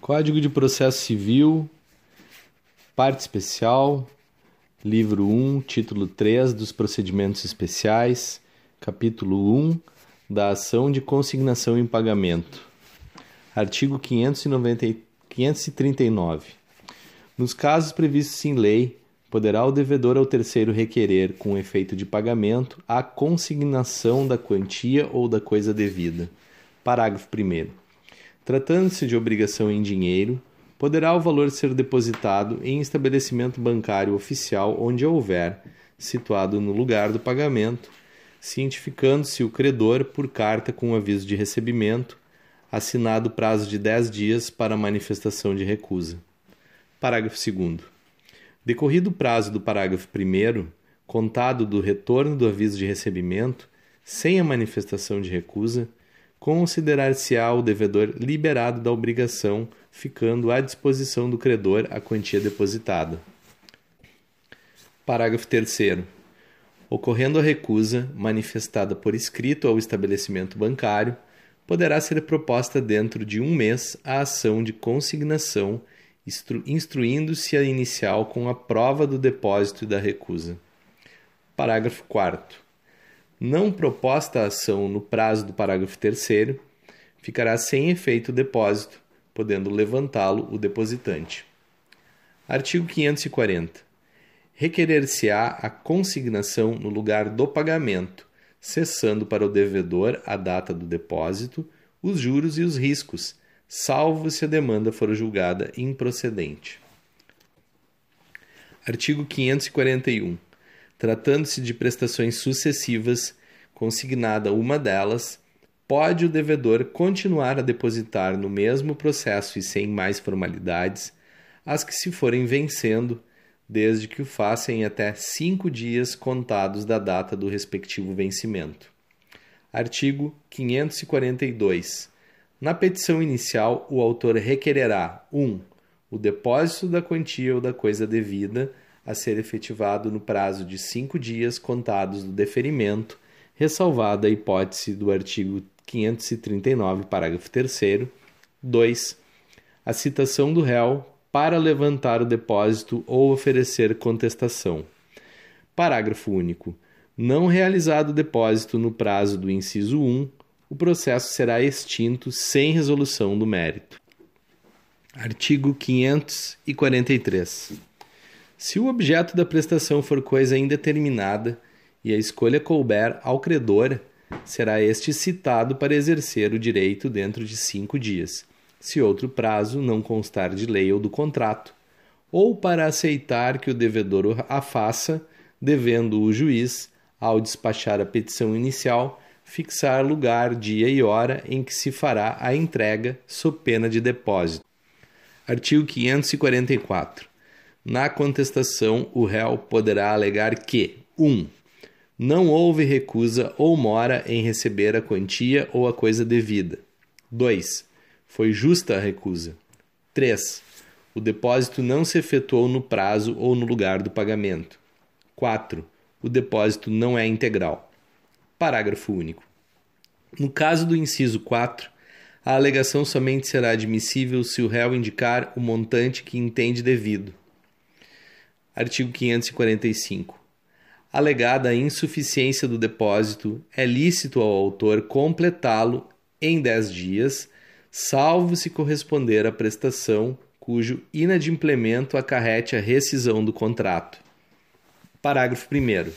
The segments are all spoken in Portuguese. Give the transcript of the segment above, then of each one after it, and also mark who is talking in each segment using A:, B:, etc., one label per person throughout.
A: Código de Processo Civil, Parte Especial, Livro 1, Título 3 dos Procedimentos Especiais, Capítulo 1 da Ação de Consignação em Pagamento. Artigo 590, 539. Nos casos previstos em lei, poderá o devedor ao terceiro requerer, com efeito de pagamento, a consignação da quantia ou da coisa devida. Parágrafo 1. Tratando-se de obrigação em dinheiro, poderá o valor ser depositado em estabelecimento bancário oficial onde houver, situado no lugar do pagamento, cientificando-se o credor por carta com aviso de recebimento, assinado prazo de 10 dias para manifestação de recusa. Parágrafo 2. Decorrido o prazo do parágrafo 1, contado do retorno do aviso de recebimento, sem a manifestação de recusa, considerar-se-á o devedor liberado da obrigação, ficando à disposição do credor a quantia depositada. Parágrafo 3. Ocorrendo a recusa manifestada por escrito ao estabelecimento bancário, poderá ser proposta dentro de um mês a ação de consignação instru instruindo-se a inicial com a prova do depósito e da recusa. Parágrafo 4. Não proposta a ação no prazo do parágrafo 3, ficará sem efeito o depósito, podendo levantá-lo o depositante. Artigo 540. Requerer-se-á a consignação no lugar do pagamento, cessando para o devedor a data do depósito, os juros e os riscos, salvo se a demanda for julgada improcedente. Artigo 541. Tratando-se de prestações sucessivas, consignada uma delas, pode o devedor continuar a depositar no mesmo processo e sem mais formalidades as que se forem vencendo, desde que o faça em até cinco dias contados da data do respectivo vencimento. Artigo 542. Na petição inicial, o autor requererá 1. Um, o depósito da quantia ou da coisa devida a ser efetivado no prazo de cinco dias contados do deferimento, ressalvada a hipótese do artigo 539, parágrafo 3. 2. A citação do réu para levantar o depósito ou oferecer contestação. Parágrafo único. Não realizado o depósito no prazo do inciso 1, o processo será extinto sem resolução do mérito. Artigo 543. Se o objeto da prestação for coisa indeterminada e a escolha couber ao credor, será este citado para exercer o direito dentro de cinco dias, se outro prazo não constar de lei ou do contrato, ou para aceitar que o devedor a faça, devendo o juiz, ao despachar a petição inicial, fixar lugar, dia e hora em que se fará a entrega, sob pena de depósito. Artigo 544. Na contestação, o réu poderá alegar que 1. Um, não houve recusa ou mora em receber a quantia ou a coisa devida. 2. Foi justa a recusa. 3. O depósito não se efetuou no prazo ou no lugar do pagamento. 4. O depósito não é integral. Parágrafo único. No caso do inciso 4, a alegação somente será admissível se o réu indicar o montante que entende devido. Artigo 545. Alegada a insuficiência do depósito, é lícito ao autor completá-lo em 10 dias, salvo se corresponder à prestação cujo inadimplemento acarrete a rescisão do contrato. Parágrafo 1.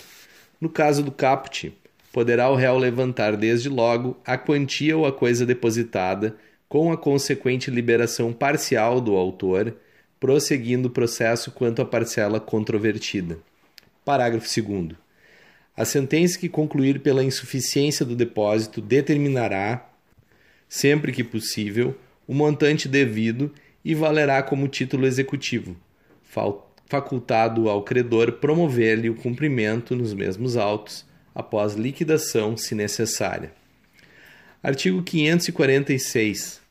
A: No caso do caput, poderá o réu levantar desde logo a quantia ou a coisa depositada, com a consequente liberação parcial do autor, prosseguindo o processo quanto à parcela controvertida. Parágrafo 2. A sentença que concluir pela insuficiência do depósito determinará, sempre que possível, o montante devido e valerá como título executivo, facultado ao credor promover-lhe o cumprimento nos mesmos autos após liquidação, se necessária. Artigo 546.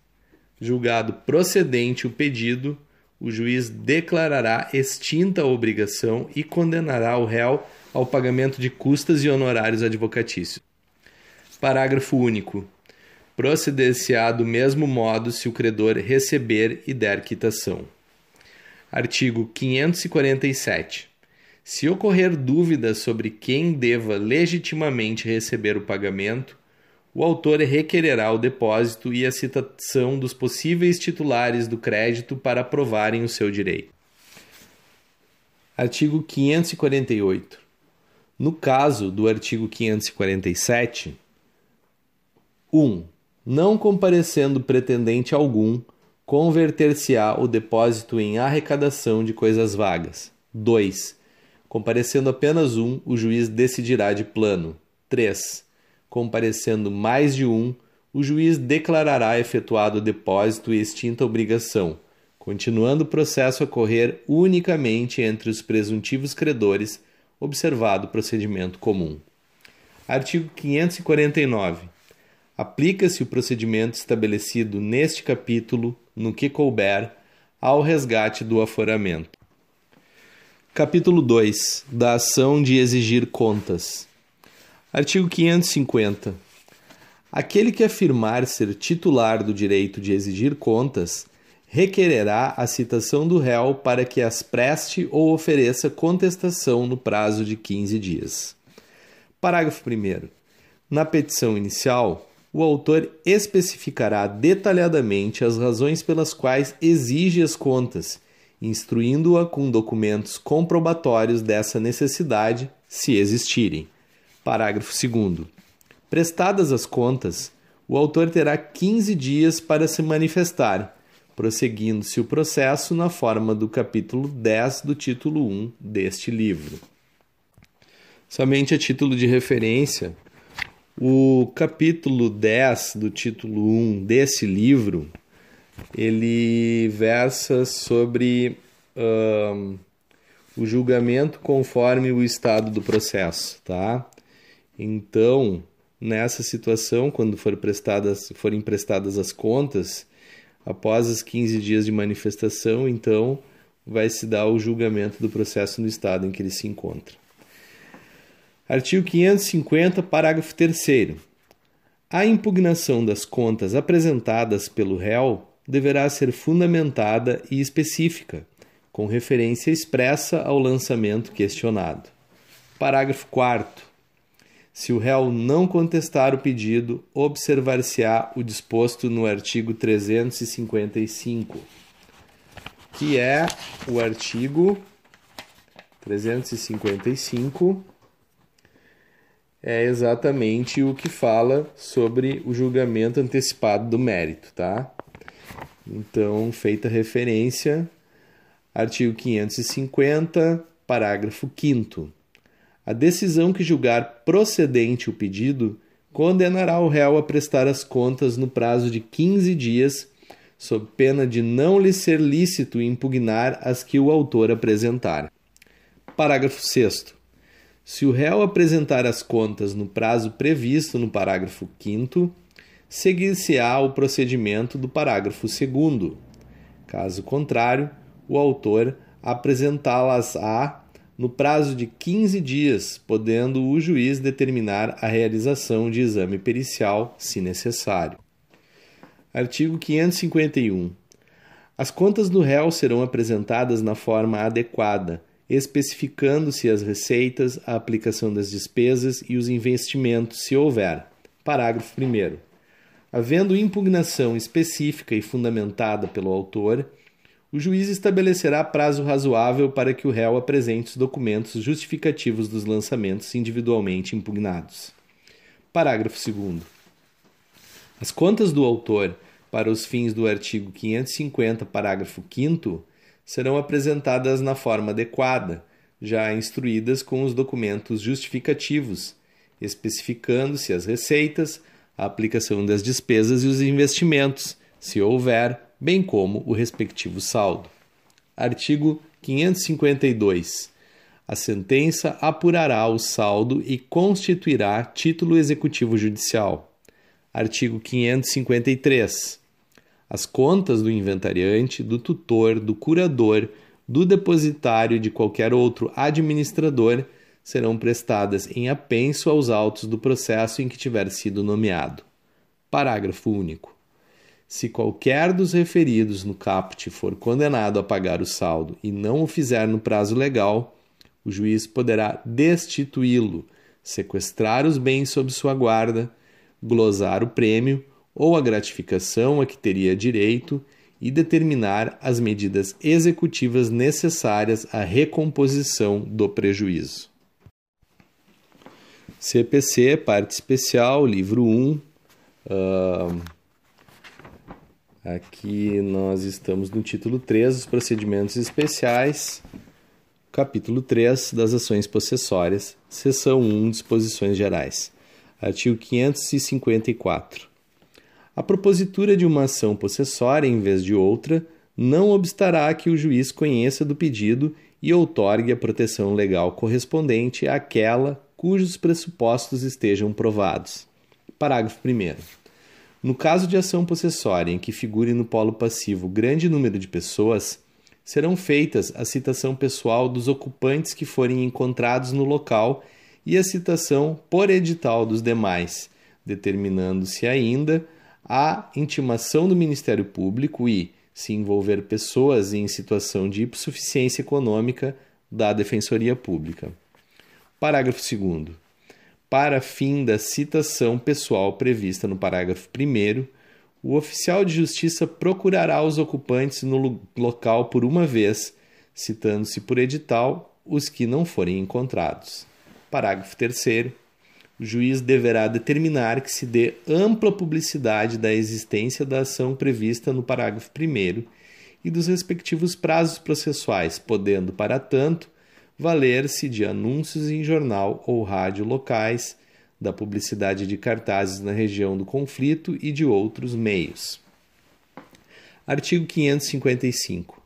A: Julgado procedente o pedido, o juiz declarará extinta a obrigação e condenará o réu ao pagamento de custas e honorários advocatícios. Parágrafo único. Proceder-se-á do mesmo modo se o credor receber e der quitação. Artigo 547. Se ocorrer dúvida sobre quem deva legitimamente receber o pagamento, o autor requererá o depósito e a citação dos possíveis titulares do crédito para provarem o seu direito. Artigo 548. No caso do artigo 547, 1. Não comparecendo pretendente algum, converter-se-á o depósito em arrecadação de coisas vagas. 2. Comparecendo apenas um, o juiz decidirá de plano. 3. Comparecendo mais de um, o juiz declarará efetuado o depósito e extinta a obrigação, continuando o processo a correr unicamente entre os presuntivos credores, observado o procedimento comum. Artigo 549. Aplica-se o procedimento estabelecido neste capítulo, no que couber, ao resgate do aforamento. Capítulo 2 da ação de exigir contas. Artigo 550. Aquele que afirmar ser titular do direito de exigir contas requererá a citação do réu para que as preste ou ofereça contestação no prazo de 15 dias. Parágrafo 1. Na petição inicial, o autor especificará detalhadamente as razões pelas quais exige as contas instruindo-a com documentos comprobatórios dessa necessidade, se existirem. Parágrafo 2. Prestadas as contas, o autor terá 15 dias para se manifestar, prosseguindo-se o processo na forma do capítulo 10 do título 1 deste livro. Somente a título de referência, o capítulo 10 do título 1 desse livro ele versa sobre uh, o julgamento conforme o estado do processo, tá? Então, nessa situação, quando for prestadas, forem prestadas as contas, após os 15 dias de manifestação, então vai se dar o julgamento do processo no estado em que ele se encontra. Artigo 550, parágrafo 3 A impugnação das contas apresentadas pelo réu deverá ser fundamentada e específica, com referência expressa ao lançamento questionado. Parágrafo 4. Se o réu não contestar o pedido, observar-se-á o disposto no artigo 355, que é o artigo 355 é exatamente o que fala sobre o julgamento antecipado do mérito, tá? Então, feita referência, artigo 550, parágrafo 5. A decisão que julgar procedente o pedido condenará o réu a prestar as contas no prazo de 15 dias, sob pena de não lhe ser lícito impugnar as que o autor apresentar. Parágrafo 6. Se o réu apresentar as contas no prazo previsto no parágrafo 5, seguir-se-á o procedimento do parágrafo 2. Caso contrário, o autor apresentá-las-á no prazo de 15 dias, podendo o juiz determinar a realização de exame pericial, se necessário. Artigo 551. As contas do réu serão apresentadas na forma adequada, especificando-se as receitas, a aplicação das despesas e os investimentos, se houver. Parágrafo 1. Havendo impugnação específica e fundamentada pelo autor, o juiz estabelecerá prazo razoável para que o réu apresente os documentos justificativos dos lançamentos individualmente impugnados. Parágrafo 2. As contas do autor, para os fins do artigo 550, parágrafo 5, serão apresentadas na forma adequada, já instruídas com os documentos justificativos, especificando-se as receitas, a aplicação das despesas e os investimentos, se houver, bem como o respectivo saldo. Artigo 552. A sentença apurará o saldo e constituirá título executivo judicial. Artigo 553. As contas do inventariante, do tutor, do curador, do depositário e de qualquer outro administrador serão prestadas em apenso aos autos do processo em que tiver sido nomeado. Parágrafo único. Se qualquer dos referidos no caput for condenado a pagar o saldo e não o fizer no prazo legal, o juiz poderá destituí-lo, sequestrar os bens sob sua guarda, glosar o prêmio ou a gratificação a que teria direito e determinar as medidas executivas necessárias à recomposição do prejuízo. CPC, parte especial, livro 1. Uh, aqui nós estamos no título 3 dos procedimentos especiais, capítulo 3 das ações possessórias, seção 1, disposições gerais. Artigo 554. A propositura de uma ação possessória em vez de outra não obstará que o juiz conheça do pedido e outorgue a proteção legal correspondente àquela cujos pressupostos estejam provados. Parágrafo 1. No caso de ação possessória em que figure no polo passivo grande número de pessoas, serão feitas a citação pessoal dos ocupantes que forem encontrados no local e a citação por edital dos demais, determinando-se ainda a intimação do Ministério Público e, se envolver pessoas em situação de hipossuficiência econômica, da Defensoria Pública. Parágrafo 2. Para fim da citação pessoal prevista no parágrafo 1, o oficial de justiça procurará os ocupantes no local por uma vez, citando-se por edital os que não forem encontrados. Parágrafo 3 o juiz deverá determinar que se dê ampla publicidade da existência da ação prevista no parágrafo 1 e dos respectivos prazos processuais, podendo, para tanto, valer-se de anúncios em jornal ou rádio locais, da publicidade de cartazes na região do conflito e de outros meios. Artigo 555.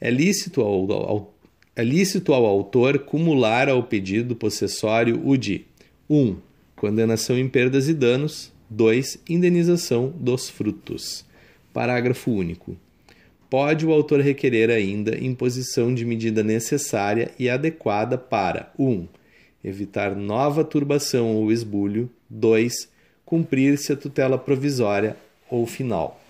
A: É lícito ao, ao, é lícito ao autor cumular ao pedido possessório o de 1. Condenação em perdas e danos. 2. Indenização dos frutos. Parágrafo único. Pode o autor requerer ainda imposição de medida necessária e adequada para 1. Um, evitar nova turbação ou esbulho. 2. Cumprir-se a tutela provisória ou final.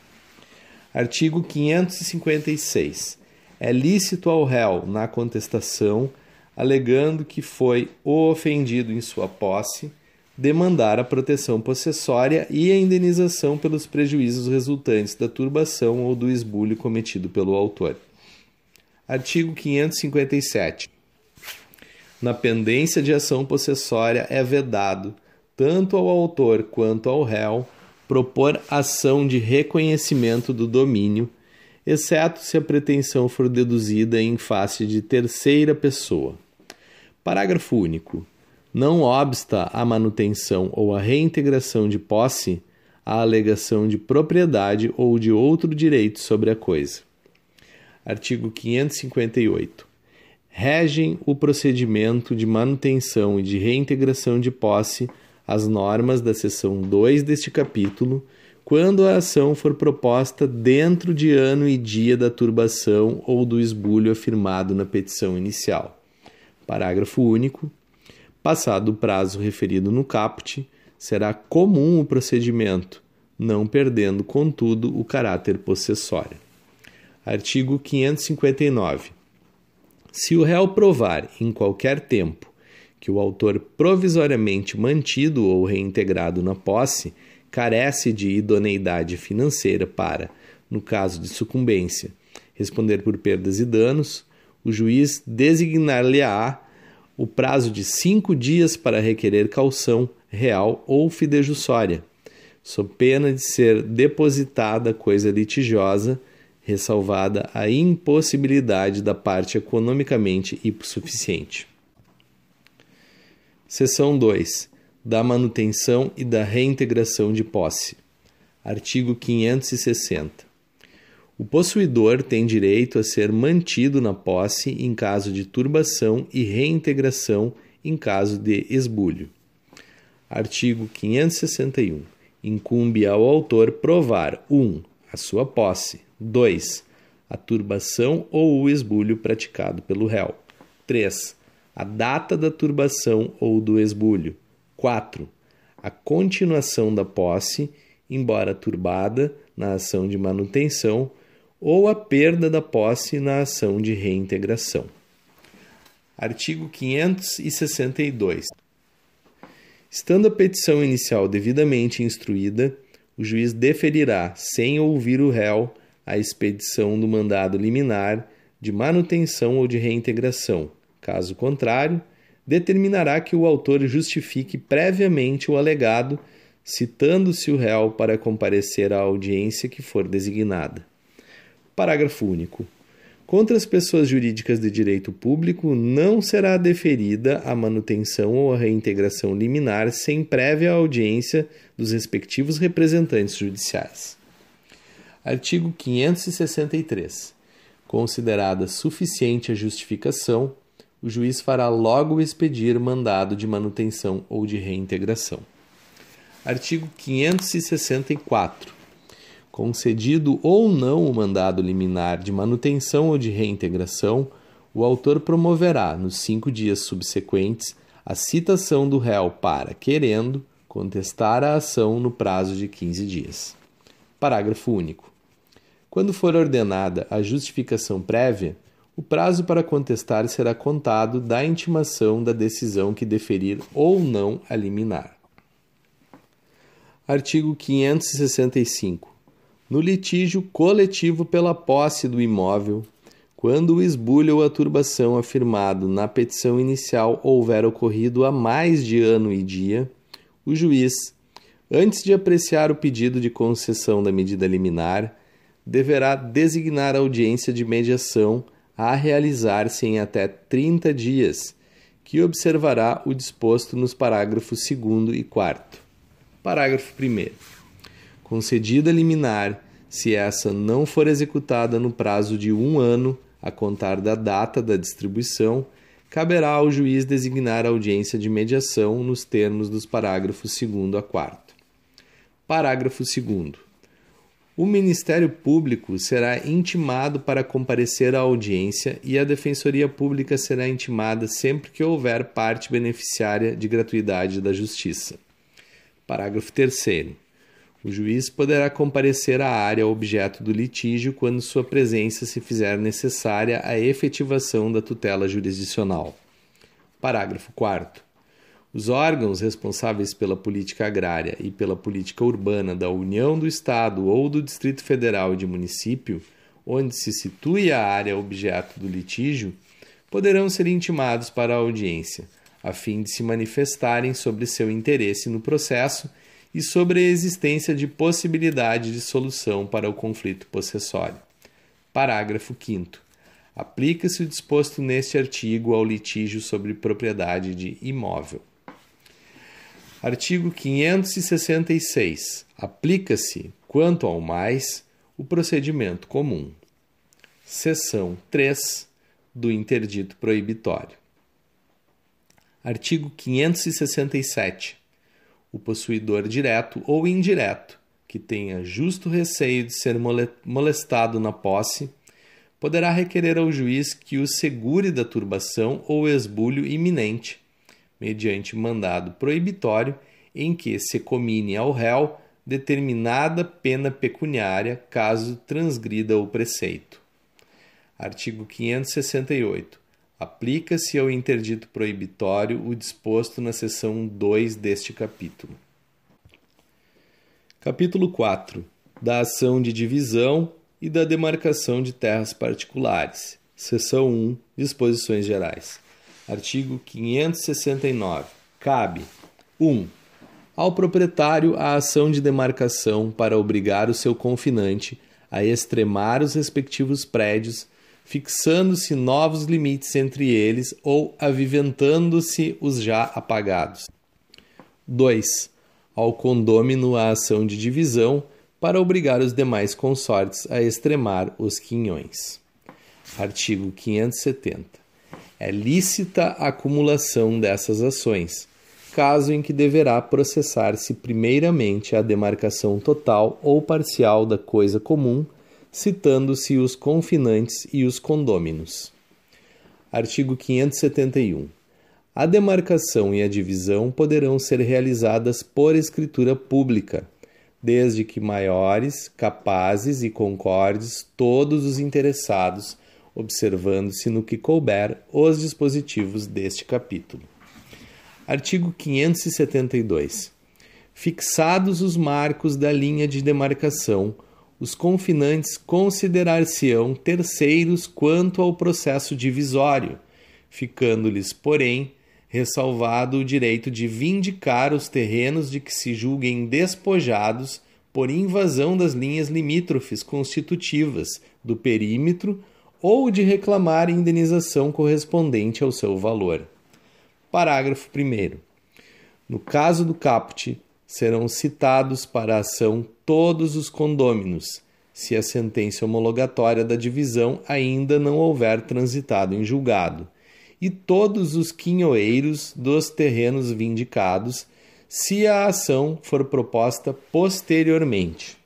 A: Artigo 556. É lícito ao réu, na contestação, alegando que foi o ofendido em sua posse, demandar a proteção possessória e a indenização pelos prejuízos resultantes da turbação ou do esbulho cometido pelo autor. Artigo 557. Na pendência de ação possessória é vedado, tanto ao autor quanto ao réu, propor ação de reconhecimento do domínio, exceto se a pretensão for deduzida em face de terceira pessoa. Parágrafo único não obsta a manutenção ou a reintegração de posse a alegação de propriedade ou de outro direito sobre a coisa. Artigo 558. Regem o procedimento de manutenção e de reintegração de posse as normas da seção 2 deste capítulo, quando a ação for proposta dentro de ano e dia da turbação ou do esbulho afirmado na petição inicial. Parágrafo único. Passado o prazo referido no caput, será comum o procedimento, não perdendo, contudo, o caráter possessório. Artigo 559. Se o réu provar em qualquer tempo que o autor provisoriamente mantido ou reintegrado na posse carece de idoneidade financeira para, no caso de sucumbência, responder por perdas e danos, o juiz designar-lhe-á o prazo de cinco dias para requerer calção real ou fidejussória, sob pena de ser depositada coisa litigiosa, ressalvada a impossibilidade da parte economicamente hipossuficiente. Seção 2. Da manutenção e da reintegração de posse. Artigo 560. O possuidor tem direito a ser mantido na posse em caso de turbação e reintegração em caso de esbulho. Artigo 561. Incumbe ao autor provar 1. Um, a sua posse. 2. A turbação ou o esbulho praticado pelo réu. 3. A data da turbação ou do esbulho. 4. A continuação da posse embora turbada, na ação de manutenção, ou a perda da posse na ação de reintegração. Artigo 562. Estando a petição inicial devidamente instruída, o juiz deferirá, sem ouvir o réu, a expedição do mandado liminar de manutenção ou de reintegração. Caso contrário, determinará que o autor justifique previamente o alegado, citando-se o réu para comparecer à audiência que for designada. Parágrafo único. Contra as pessoas jurídicas de direito público não será deferida a manutenção ou a reintegração liminar sem prévia audiência dos respectivos representantes judiciais. Artigo 563. Considerada suficiente a justificação, o juiz fará logo expedir mandado de manutenção ou de reintegração. Artigo 564. Concedido ou não o mandado liminar de manutenção ou de reintegração, o autor promoverá, nos cinco dias subsequentes, a citação do réu para, querendo, contestar a ação no prazo de 15 dias. Parágrafo único. Quando for ordenada a justificação prévia, o prazo para contestar será contado da intimação da decisão que deferir ou não a liminar. Artigo 565. No litígio coletivo pela posse do imóvel, quando o esbulho ou a turbação afirmado na petição inicial houver ocorrido há mais de ano e dia, o juiz, antes de apreciar o pedido de concessão da medida liminar, deverá designar audiência de mediação a realizar-se em até 30 dias, que observará o disposto nos parágrafos 2 e 4. Parágrafo 1. Concedida liminar, se essa não for executada no prazo de um ano a contar da data da distribuição, caberá ao juiz designar audiência de mediação nos termos dos parágrafos 2 a 4. Parágrafo 2 o Ministério Público será intimado para comparecer à audiência e a Defensoria Pública será intimada sempre que houver parte beneficiária de gratuidade da Justiça. Parágrafo 3. O juiz poderá comparecer à área objeto do litígio quando sua presença se fizer necessária à efetivação da tutela jurisdicional. Parágrafo 4. Os órgãos responsáveis pela política agrária e pela política urbana da União do Estado ou do Distrito Federal e de município, onde se situe a área objeto do litígio, poderão ser intimados para a audiência, a fim de se manifestarem sobre seu interesse no processo e sobre a existência de possibilidade de solução para o conflito possessório. Parágrafo 5. Aplica-se o disposto neste artigo ao litígio sobre propriedade de imóvel. Artigo 566. Aplica-se, quanto ao mais, o procedimento comum. Seção 3 do interdito proibitório. Artigo 567. O possuidor direto ou indireto que tenha justo receio de ser molestado na posse poderá requerer ao juiz que o segure da turbação ou esbulho iminente mediante mandado proibitório em que se comine ao réu determinada pena pecuniária caso transgrida o preceito. Artigo 568. Aplica-se ao interdito proibitório o disposto na seção 2 deste capítulo. Capítulo 4. Da ação de divisão e da demarcação de terras particulares. Seção 1. Disposições gerais. Artigo 569. Cabe 1. Ao proprietário a ação de demarcação para obrigar o seu confinante a extremar os respectivos prédios, fixando-se novos limites entre eles ou aviventando-se os já apagados. 2. Ao condômino a ação de divisão para obrigar os demais consortes a extremar os quinhões. Artigo 570 é lícita a acumulação dessas ações, caso em que deverá processar-se primeiramente a demarcação total ou parcial da coisa comum, citando-se os confinantes e os condôminos. Artigo 571. A demarcação e a divisão poderão ser realizadas por escritura pública, desde que maiores, capazes e concordes todos os interessados, observando-se no que couber os dispositivos deste capítulo. Artigo 572. Fixados os marcos da linha de demarcação, os confinantes considerar-se-ão terceiros quanto ao processo divisório, ficando-lhes, porém, ressalvado o direito de vindicar os terrenos de que se julguem despojados por invasão das linhas limítrofes constitutivas do perímetro ou de reclamar indenização correspondente ao seu valor. Parágrafo 1. No caso do caput, serão citados para a ação todos os condôminos, se a sentença homologatória da divisão ainda não houver transitado em julgado, e todos os quinhoeiros dos terrenos vindicados, se a ação for proposta posteriormente.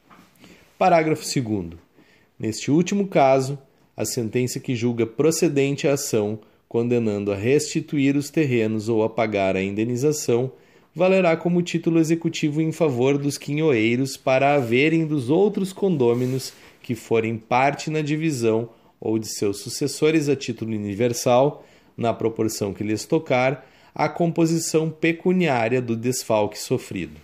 A: Parágrafo 2. Neste último caso, a sentença que julga procedente a ação, condenando a restituir os terrenos ou a pagar a indenização, valerá como título executivo em favor dos quinhoeiros para haverem dos outros condôminos que forem parte na divisão ou de seus sucessores a título universal, na proporção que lhes tocar, a composição pecuniária do desfalque sofrido.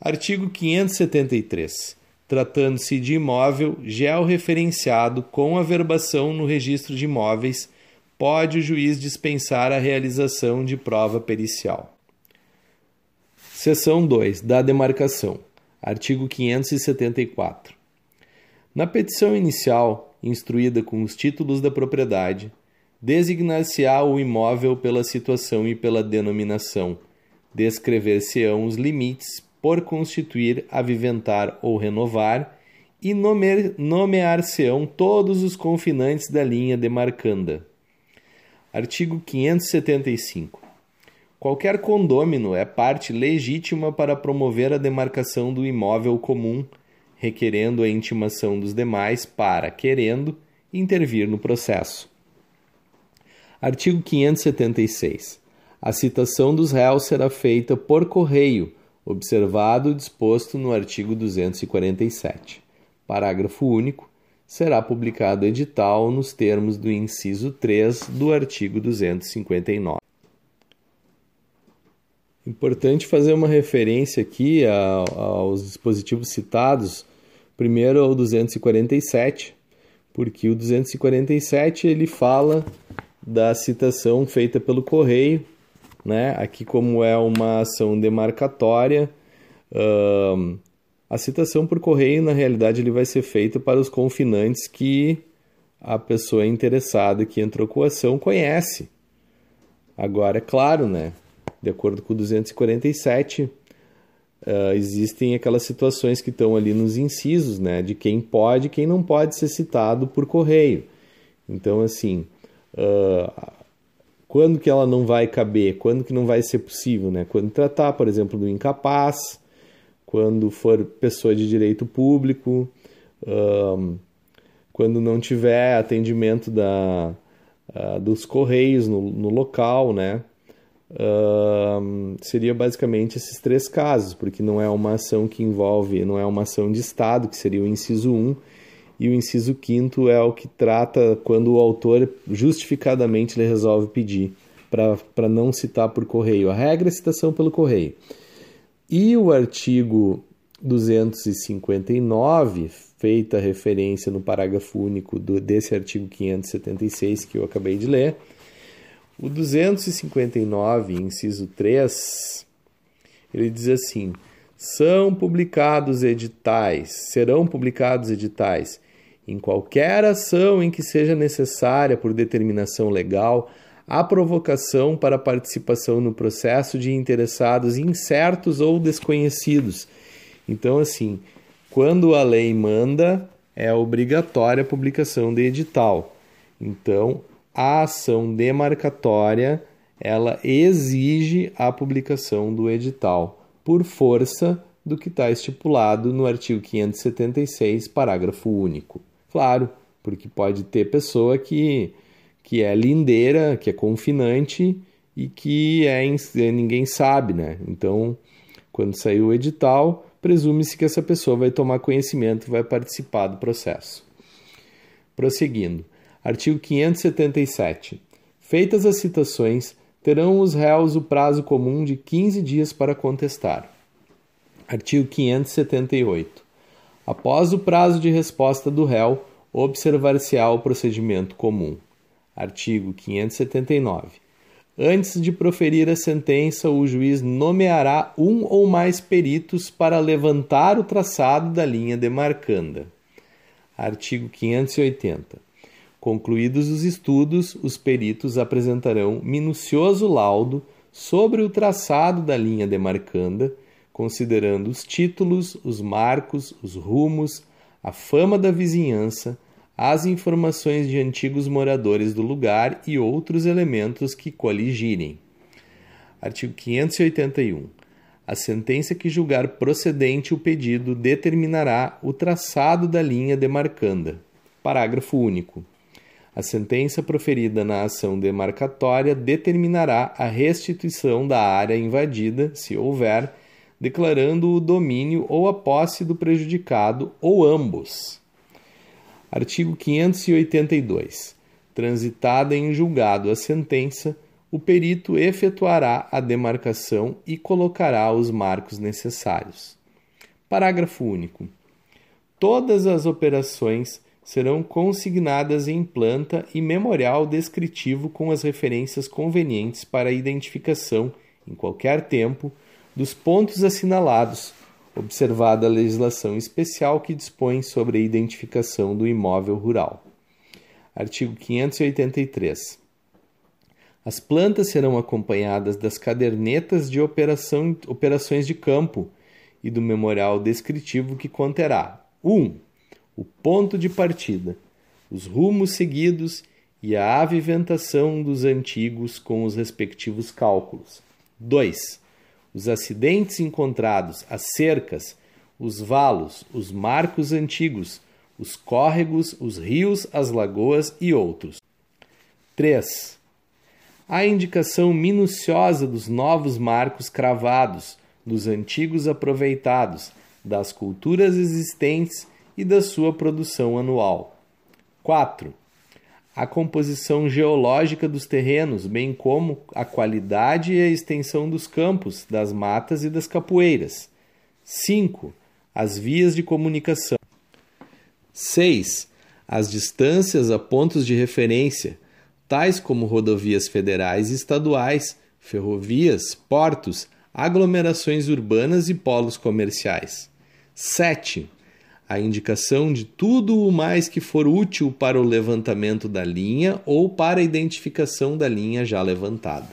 A: Artigo 573. Tratando-se de imóvel georreferenciado com averbação no registro de imóveis, pode o juiz dispensar a realização de prova pericial. Seção 2. Da demarcação. Artigo 574. Na petição inicial, instruída com os títulos da propriedade, designar-se-á o imóvel pela situação e pela denominação, descrever-se-ão os limites por constituir, aviventar ou renovar, e nomear-se-ão todos os confinantes da linha demarcanda. Artigo 575. Qualquer condômino é parte legítima para promover a demarcação do imóvel comum, requerendo a intimação dos demais para, querendo, intervir no processo. Artigo 576. A citação dos réus será feita por correio, observado o disposto no artigo 247. Parágrafo único. Será publicado edital nos termos do inciso 3 do artigo 259. Importante fazer uma referência aqui a, aos dispositivos citados. Primeiro ao 247, porque o 247 ele fala da citação feita pelo correio, né? Aqui como é uma ação demarcatória, a citação por correio na realidade ele vai ser feita para os confinantes que a pessoa interessada que entrou com a ação conhece. Agora é claro, né? De acordo com o 247, uh, ah, existem aquelas situações que estão ali nos incisos, né, de quem pode e quem não pode ser citado por correio. Então, assim, uh, quando que ela não vai caber, quando que não vai ser possível, né? Quando tratar, por exemplo, do incapaz, quando for pessoa de direito público, uh, quando não tiver atendimento da, uh, dos correios no, no local, né? Uh, seria basicamente esses três casos, porque não é uma ação que envolve, não é uma ação de Estado, que seria o inciso 1, e o inciso 5 é o que trata quando o autor justificadamente ele resolve pedir para não citar por correio. A regra é citação pelo correio. E o artigo 259, feita referência no parágrafo único do, desse artigo 576 que eu acabei de ler, o 259, inciso 3, ele diz assim: são publicados editais, serão publicados editais em qualquer ação em que seja necessária por determinação legal a provocação para participação no processo de interessados incertos ou desconhecidos. Então, assim, quando a lei manda, é obrigatória a publicação de edital. Então, a ação demarcatória ela exige a publicação do edital por força do que está estipulado no artigo 576, parágrafo único. Claro, porque pode ter pessoa que, que é lindeira, que é confinante e que é ninguém sabe, né? Então, quando sair o edital, presume-se que essa pessoa vai tomar conhecimento e vai participar do processo. Prosseguindo. Artigo 577. Feitas as citações, terão os réus o prazo comum de 15 dias para contestar. Artigo 578. Após o prazo de resposta do réu, observar-se-á o procedimento comum. Artigo 579. Antes de proferir a sentença, o juiz nomeará um ou mais peritos para levantar o traçado da linha demarcanda. Artigo 580. Concluídos os estudos, os peritos apresentarão minucioso laudo sobre o traçado da linha demarcanda, considerando os títulos, os marcos, os rumos, a fama da vizinhança, as informações de antigos moradores do lugar e outros elementos que coligirem. Artigo 581. A sentença que julgar procedente o pedido determinará o traçado da linha demarcanda. Parágrafo único. A sentença proferida na ação demarcatória determinará a restituição da área invadida, se houver, declarando o domínio ou a posse do prejudicado ou ambos. Artigo 582. Transitada em julgado a sentença, o perito efetuará a demarcação e colocará os marcos necessários. Parágrafo único. Todas as operações serão consignadas em planta e memorial descritivo com as referências convenientes para a identificação, em qualquer tempo, dos pontos assinalados observada a legislação especial que dispõe sobre a identificação do imóvel rural. Artigo 583. As plantas serão acompanhadas das cadernetas de operação, operações de campo e do memorial descritivo que conterá 1. Um, o ponto de partida, os rumos seguidos e a aviventação dos antigos com os respectivos cálculos. 2 os acidentes encontrados, as cercas, os valos, os marcos antigos, os córregos, os rios, as lagoas e outros. 3. A indicação minuciosa dos novos marcos cravados, dos antigos aproveitados, das culturas existentes e da sua produção anual. 4 a composição geológica dos terrenos, bem como a qualidade e a extensão dos campos, das matas e das capoeiras. 5. As vias de comunicação. 6. As distâncias a pontos de referência, tais como rodovias federais e estaduais, ferrovias, portos, aglomerações urbanas e polos comerciais. 7 a indicação de tudo o mais que for útil para o levantamento da linha ou para a identificação da linha já levantada.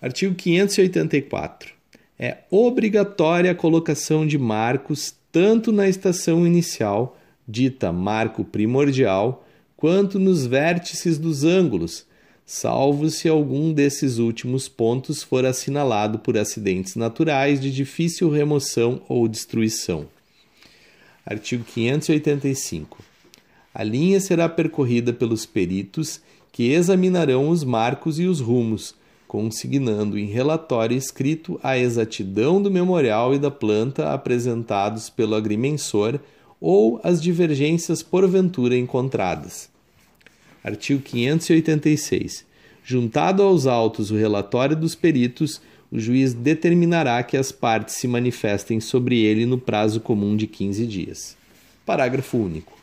A: Artigo 584. É obrigatória a colocação de marcos tanto na estação inicial, dita marco primordial, quanto nos vértices dos ângulos, salvo se algum desses últimos pontos for assinalado por acidentes naturais de difícil remoção ou destruição. Artigo 585. A linha será percorrida pelos peritos que examinarão os marcos e os rumos, consignando em relatório escrito a exatidão do memorial e da planta apresentados pelo agrimensor ou as divergências porventura encontradas. Artigo 586. Juntado aos autos o relatório dos peritos, o juiz determinará que as partes se manifestem sobre ele no prazo comum de 15 dias. Parágrafo único.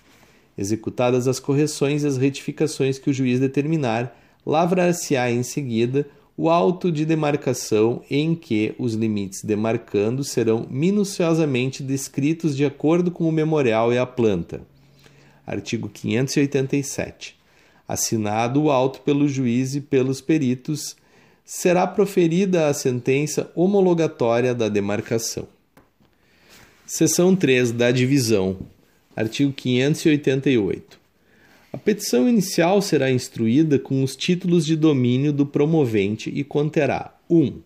A: Executadas as correções e as retificações que o juiz determinar, lavrar-se-á em seguida o auto de demarcação em que os limites demarcando serão minuciosamente descritos de acordo com o memorial e a planta. Artigo 587. Assinado o auto pelo juiz e pelos peritos, será proferida a sentença homologatória da demarcação. Seção 3 da divisão. Artigo 588. A petição inicial será instruída com os títulos de domínio do promovente e conterá 1. Um,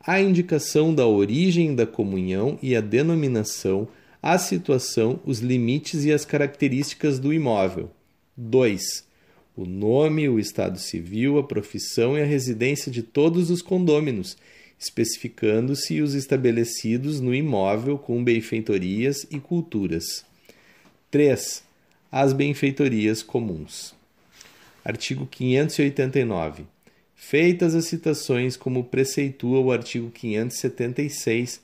A: a indicação da origem da comunhão e a denominação, a situação, os limites e as características do imóvel. 2 o nome, o estado civil, a profissão e a residência de todos os condôminos, especificando-se os estabelecidos no imóvel com benfeitorias e culturas. 3. As benfeitorias comuns. Artigo 589. Feitas as citações como preceitua o artigo 576,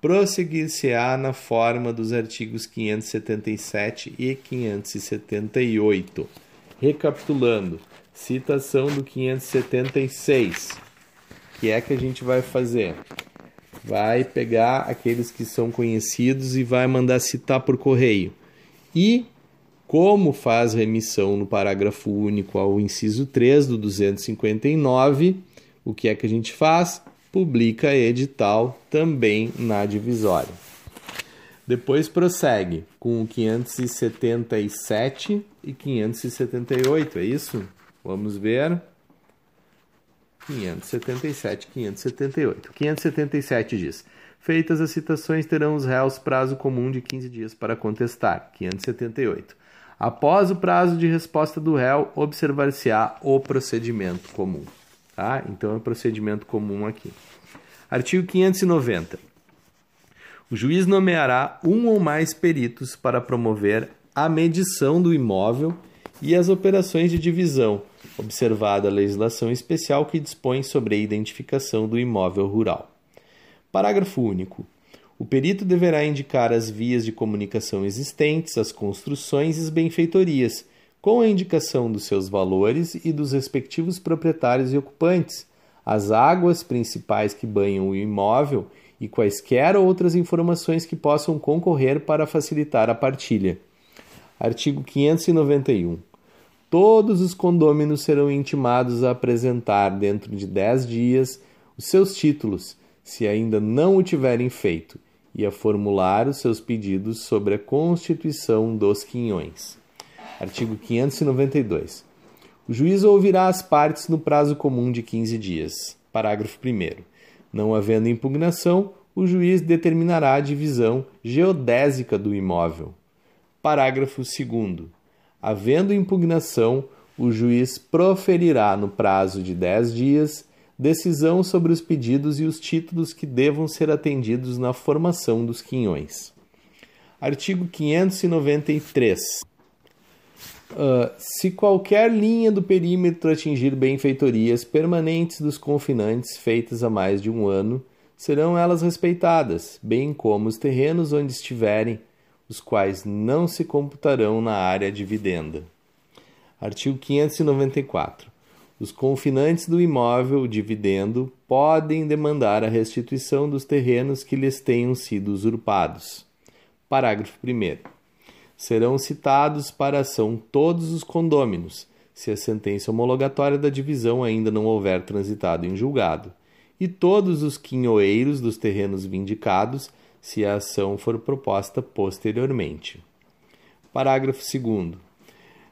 A: prosseguir-se-á na forma dos artigos 577 e 578. Recapitulando, citação do 576. O que é que a gente vai fazer? Vai pegar aqueles que são conhecidos e vai mandar citar por correio. E como faz remissão no parágrafo único ao inciso 3 do 259, o que é que a gente faz? Publica edital também na divisória. Depois prossegue com o 577 e 578, é isso? Vamos ver. 577, 578. 577 diz: Feitas as citações, terão os réus prazo comum de 15 dias para contestar. 578. Após o prazo de resposta do réu, observar-se-á o procedimento comum. Tá? Então é o procedimento comum aqui. Artigo 590. O juiz nomeará um ou mais peritos para promover a medição do imóvel e as operações de divisão, observada a legislação especial que dispõe sobre a identificação do imóvel rural. Parágrafo único. O perito deverá indicar as vias de comunicação existentes, as construções e as benfeitorias, com a indicação dos seus valores e dos respectivos proprietários e ocupantes, as águas principais que banham o imóvel e quaisquer outras informações que possam concorrer para facilitar a partilha. Artigo 591. Todos os condôminos serão intimados a apresentar, dentro de dez dias, os seus títulos, se ainda não o tiverem feito, e a formular os seus pedidos sobre a constituição dos quinhões. Artigo 592. O juiz ouvirá as partes no prazo comum de 15 dias. Parágrafo 1. Não havendo impugnação, o juiz determinará a divisão geodésica do imóvel. Parágrafo 2. Havendo impugnação, o juiz proferirá no prazo de 10 dias decisão sobre os pedidos e os títulos que devam ser atendidos na formação dos quinhões. Artigo 593. Uh, se qualquer linha do perímetro atingir benfeitorias permanentes dos confinantes feitas há mais de um ano, serão elas respeitadas, bem como os terrenos onde estiverem, os quais não se computarão na área dividenda. Artigo 594. Os confinantes do imóvel dividendo podem demandar a restituição dos terrenos que lhes tenham sido usurpados. Parágrafo 1. Serão citados para ação todos os condôminos, se a sentença homologatória da divisão ainda não houver transitado em julgado, e todos os quinhoeiros dos terrenos vindicados, se a ação for proposta posteriormente. Parágrafo 2.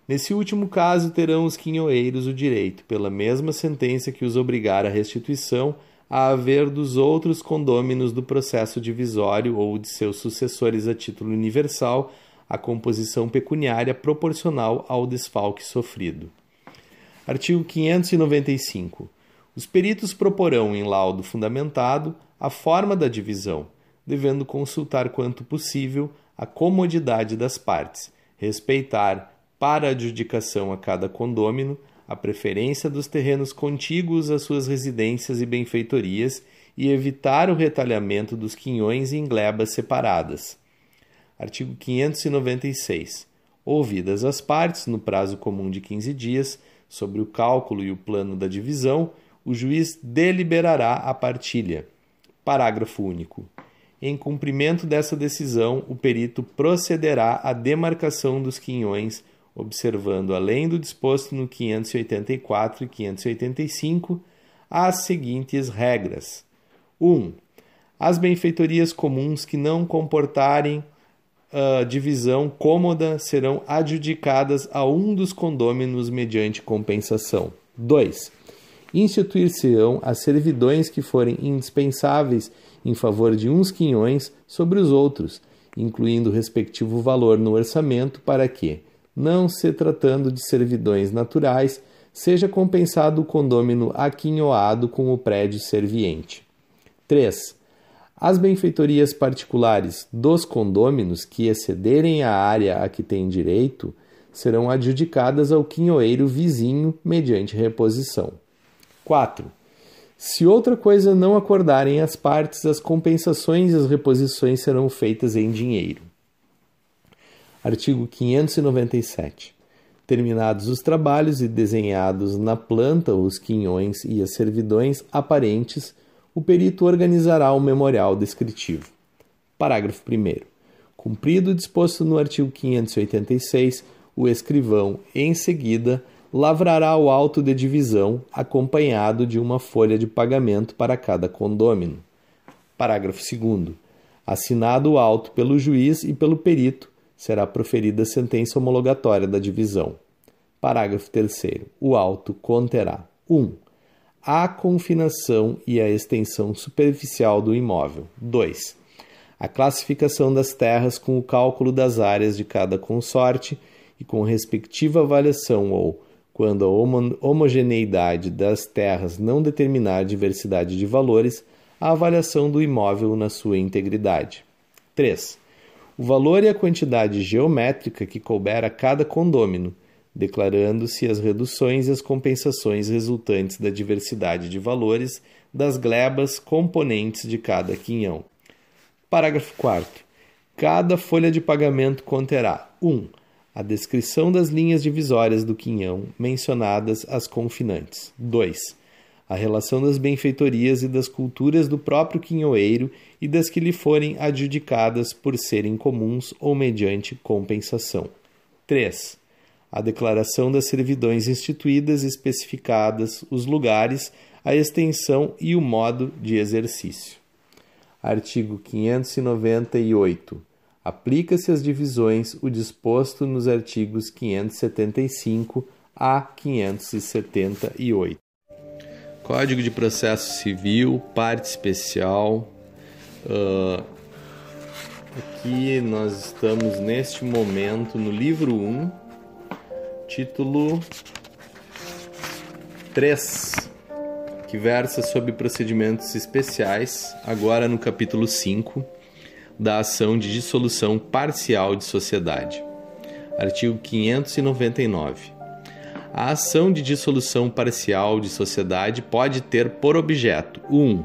A: Nesse último caso, terão os quinhoeiros o direito, pela mesma sentença que os obrigar à restituição, a haver dos outros condôminos do processo divisório ou de seus sucessores a título universal a composição pecuniária proporcional ao desfalque sofrido. Artigo 595. Os peritos proporão em laudo fundamentado a forma da divisão, devendo consultar quanto possível a comodidade das partes, respeitar para adjudicação a cada condômino a preferência dos terrenos contíguos às suas residências e benfeitorias e evitar o retalhamento dos quinhões em glebas separadas. Artigo 596. Ouvidas as partes, no prazo comum de 15 dias, sobre o cálculo e o plano da divisão, o juiz deliberará a partilha. Parágrafo único. Em cumprimento dessa decisão, o perito procederá à demarcação dos quinhões observando, além do disposto no 584 e 585, as seguintes regras: 1. Um, as benfeitorias comuns que não comportarem uh, divisão cômoda serão adjudicadas a um dos condôminos mediante compensação. 2. Instituir-se-ão as servidões que forem indispensáveis em favor de uns quinhões sobre os outros, incluindo o respectivo valor no orçamento para que, não se tratando de servidões naturais, seja compensado o condômino aquinhoado com o prédio serviente. 3. As benfeitorias particulares dos condôminos que excederem a área a que têm direito serão adjudicadas ao quinhoeiro vizinho mediante reposição. 4. Se outra coisa não acordarem as partes, as compensações e as reposições serão feitas em dinheiro. Artigo 597. Terminados os trabalhos e desenhados na planta os quinhões e as servidões aparentes, o perito organizará o memorial descritivo. Parágrafo 1. Cumprido o disposto no artigo 586, o escrivão, em seguida, lavrará o auto de divisão acompanhado de uma folha de pagamento para cada condômino. Parágrafo 2. Assinado o auto pelo juiz e pelo perito, será proferida a sentença homologatória da divisão. Parágrafo 3. O auto conterá: 1. Um, a confinação e a extensão superficial do imóvel. 2. A classificação das terras com o cálculo das áreas de cada consorte e com respectiva avaliação ou, quando a homogeneidade das terras não determinar diversidade de valores, a avaliação do imóvel na sua integridade. 3. O valor e a quantidade geométrica que couber a cada condômino, declarando-se as reduções e as compensações resultantes da diversidade de valores das glebas componentes de cada quinhão. Parágrafo 4. Cada folha de pagamento conterá 1. Um, a descrição das linhas divisórias do quinhão mencionadas as confinantes. 2. A relação das benfeitorias e das culturas do próprio quinhoeiro e das que lhe forem adjudicadas por serem comuns ou mediante compensação. 3 a declaração das servidões instituídas especificadas, os lugares, a extensão e o modo de exercício. Artigo 598. Aplica-se às divisões o disposto nos artigos 575 a 578. Código de Processo Civil, parte especial. Uh, aqui nós estamos neste momento no livro 1 título 3, que versa sobre procedimentos especiais, agora no capítulo 5, da ação de dissolução parcial de sociedade. Artigo 599. A ação de dissolução parcial de sociedade pode ter por objeto 1. Um,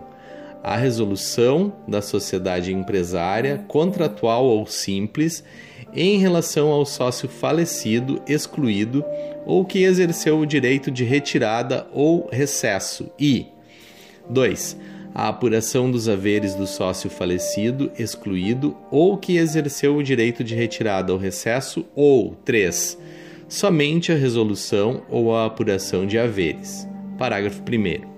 A: a resolução da sociedade empresária, contratual ou simples, em relação ao sócio falecido, excluído ou que exerceu o direito de retirada ou recesso e 2. A apuração dos haveres do sócio falecido, excluído ou que exerceu o direito de retirada ou recesso ou 3. Somente a resolução ou a apuração de haveres. Parágrafo 1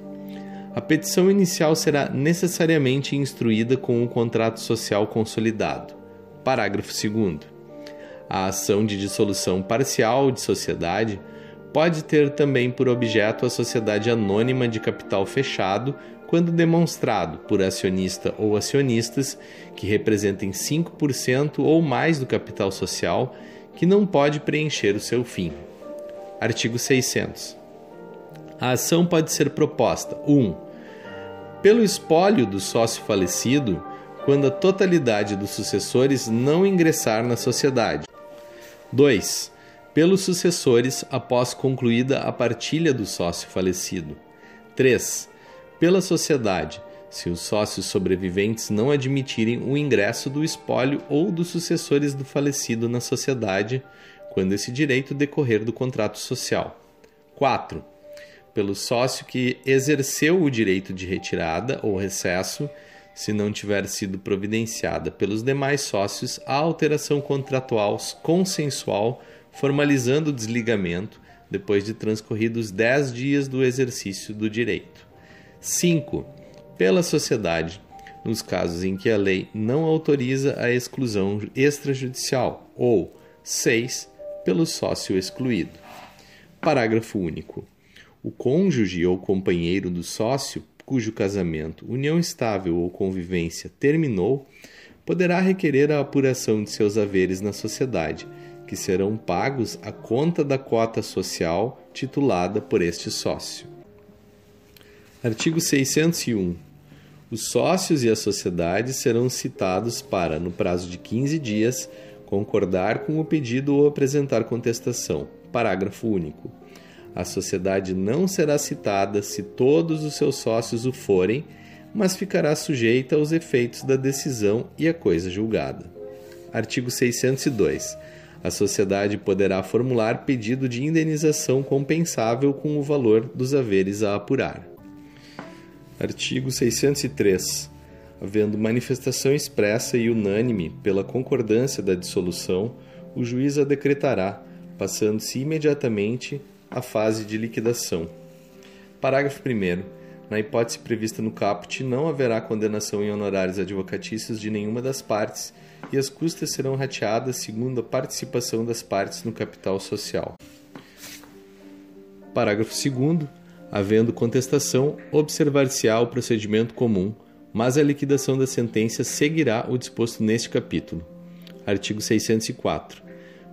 A: a petição inicial será necessariamente instruída com o contrato social consolidado. Parágrafo 2 a ação de dissolução parcial de sociedade pode ter também por objeto a sociedade anônima de capital fechado quando demonstrado por acionista ou acionistas que representem 5% ou mais do capital social que não pode preencher o seu fim. Artigo 600. A ação pode ser proposta 1. Um, pelo espólio do sócio falecido, quando a totalidade dos sucessores não ingressar na sociedade. 2. Pelos sucessores após concluída a partilha do sócio falecido. 3. Pela sociedade, se os sócios sobreviventes não admitirem o ingresso do espólio ou dos sucessores do falecido na sociedade, quando esse direito decorrer do contrato social. 4. Pelo sócio que exerceu o direito de retirada ou recesso se não tiver sido providenciada pelos demais sócios a alteração contratual consensual formalizando o desligamento depois de transcorridos 10 dias do exercício do direito. 5. Pela sociedade, nos casos em que a lei não autoriza a exclusão extrajudicial, ou 6. Pelo sócio excluído. Parágrafo único. O cônjuge ou companheiro do sócio cujo casamento, união estável ou convivência terminou, poderá requerer a apuração de seus haveres na sociedade, que serão pagos à conta da cota social titulada por este sócio. Artigo 601. Os sócios e a sociedade serão citados para, no prazo de 15 dias, concordar com o pedido ou apresentar contestação. Parágrafo único. A sociedade não será citada se todos os seus sócios o forem, mas ficará sujeita aos efeitos da decisão e a coisa julgada. Artigo 602. A sociedade poderá formular pedido de indenização compensável com o valor dos haveres a apurar. Artigo 603. Havendo manifestação expressa e unânime pela concordância da dissolução, o juiz a decretará, passando-se imediatamente à fase de liquidação. Parágrafo 1. Na hipótese prevista no caput, não haverá condenação em honorários advocatícios de nenhuma das partes e as custas serão rateadas segundo a participação das partes no capital social. Parágrafo 2. Havendo contestação, observar-se-á o procedimento comum, mas a liquidação da sentença seguirá o disposto neste capítulo. Artigo 604.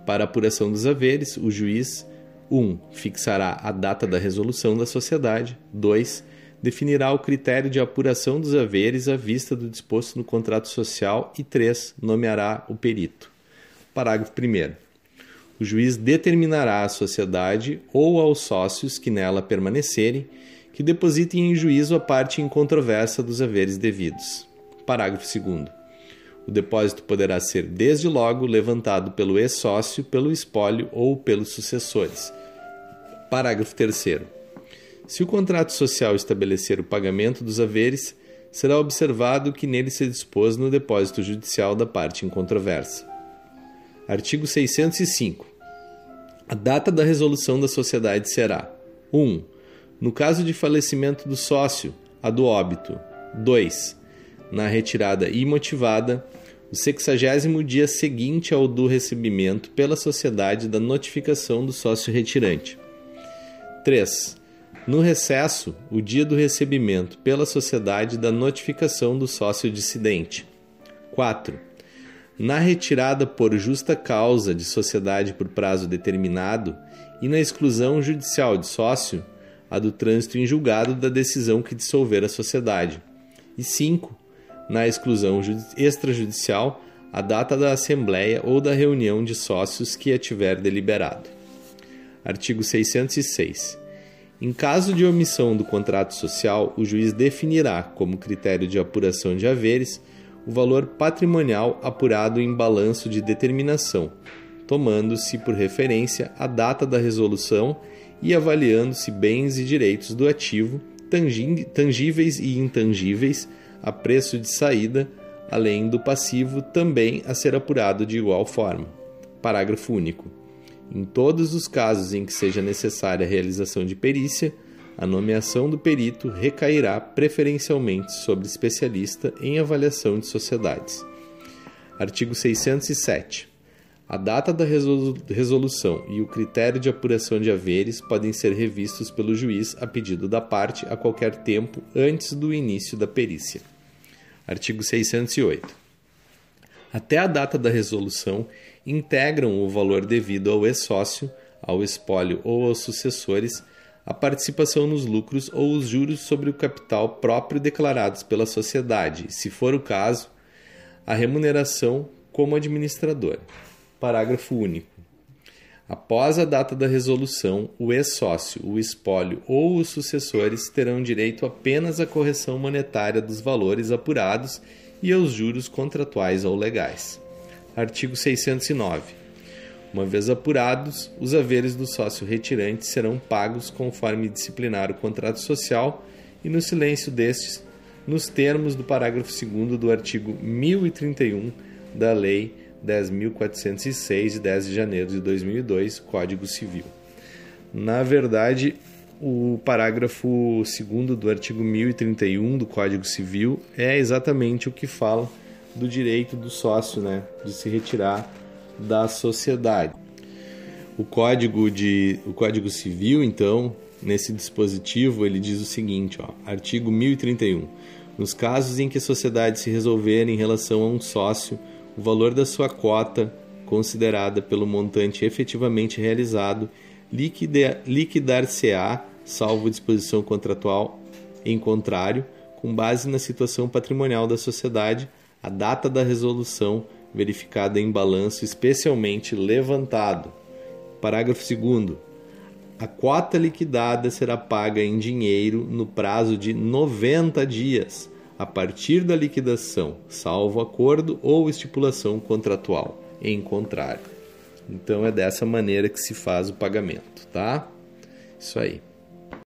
A: Para apuração dos haveres, o juiz 1. Um, fixará a data da resolução da sociedade. 2 definirá o critério de apuração dos haveres à vista do disposto no contrato social e 3. nomeará o perito. Parágrafo 1. O juiz determinará à sociedade ou aos sócios que nela permanecerem que depositem em juízo a parte em controvérsia dos haveres devidos. Parágrafo 2. O depósito poderá ser desde logo levantado pelo ex-sócio, pelo espólio ou pelos sucessores. Parágrafo 3. Se o contrato social estabelecer o pagamento dos haveres, será observado que nele se dispôs no depósito judicial da parte em controvérsia. Artigo 605. A data da resolução da sociedade será: 1. No caso de falecimento do sócio, a do óbito. 2. Na retirada imotivada, o sexagésimo dia seguinte ao do recebimento pela sociedade da notificação do sócio retirante. 3 no recesso, o dia do recebimento pela sociedade da notificação do sócio dissidente. 4. Na retirada por justa causa de sociedade por prazo determinado e na exclusão judicial de sócio, a do trânsito em julgado da decisão que dissolver a sociedade. E 5. Na exclusão extrajudicial, a data da assembleia ou da reunião de sócios que a tiver deliberado. Artigo 606. Em caso de omissão do contrato social, o juiz definirá, como critério de apuração de haveres, o valor patrimonial apurado em balanço de determinação, tomando-se por referência a data da resolução e avaliando-se bens e direitos do ativo, tangíveis e intangíveis, a preço de saída, além do passivo também a ser apurado de igual forma. Parágrafo único. Em todos os casos em que seja necessária a realização de perícia, a nomeação do perito recairá preferencialmente sobre especialista em avaliação de sociedades. Artigo 607. A data da resolução e o critério de apuração de haveres podem ser revistos pelo juiz a pedido da parte a qualquer tempo antes do início da perícia. Artigo 608. Até a data da resolução, integram o valor devido ao ex-sócio, ao espólio ou aos sucessores, a participação nos lucros ou os juros sobre o capital próprio declarados pela sociedade, se for o caso, a remuneração como administrador. Parágrafo único. Após a data da resolução, o ex-sócio, o espólio ou os sucessores terão direito apenas à correção monetária dos valores apurados e aos juros contratuais ou legais. Artigo 609. Uma vez apurados, os haveres do sócio retirante serão pagos conforme disciplinar o contrato social e no silêncio destes, nos termos do parágrafo 2 do artigo 1031 da Lei 10.406, de 10 de janeiro de 2002, Código Civil. Na verdade, o parágrafo 2 do artigo 1031 do Código Civil é exatamente o que fala do direito do sócio, né, de se retirar da sociedade. O Código de o Código Civil, então, nesse dispositivo, ele diz o seguinte, ó, artigo 1031. Nos casos em que a sociedade se resolver em relação a um sócio, o valor da sua cota, considerada pelo montante efetivamente realizado, liquidar-se-á, salvo disposição contratual em contrário, com base na situação patrimonial da sociedade, a data da resolução verificada em balanço especialmente levantado. Parágrafo 2 a quota liquidada será paga em dinheiro no prazo de 90 dias, a partir da liquidação, salvo acordo ou estipulação contratual, em contrário. Então é dessa maneira que se faz o pagamento, tá? Isso aí.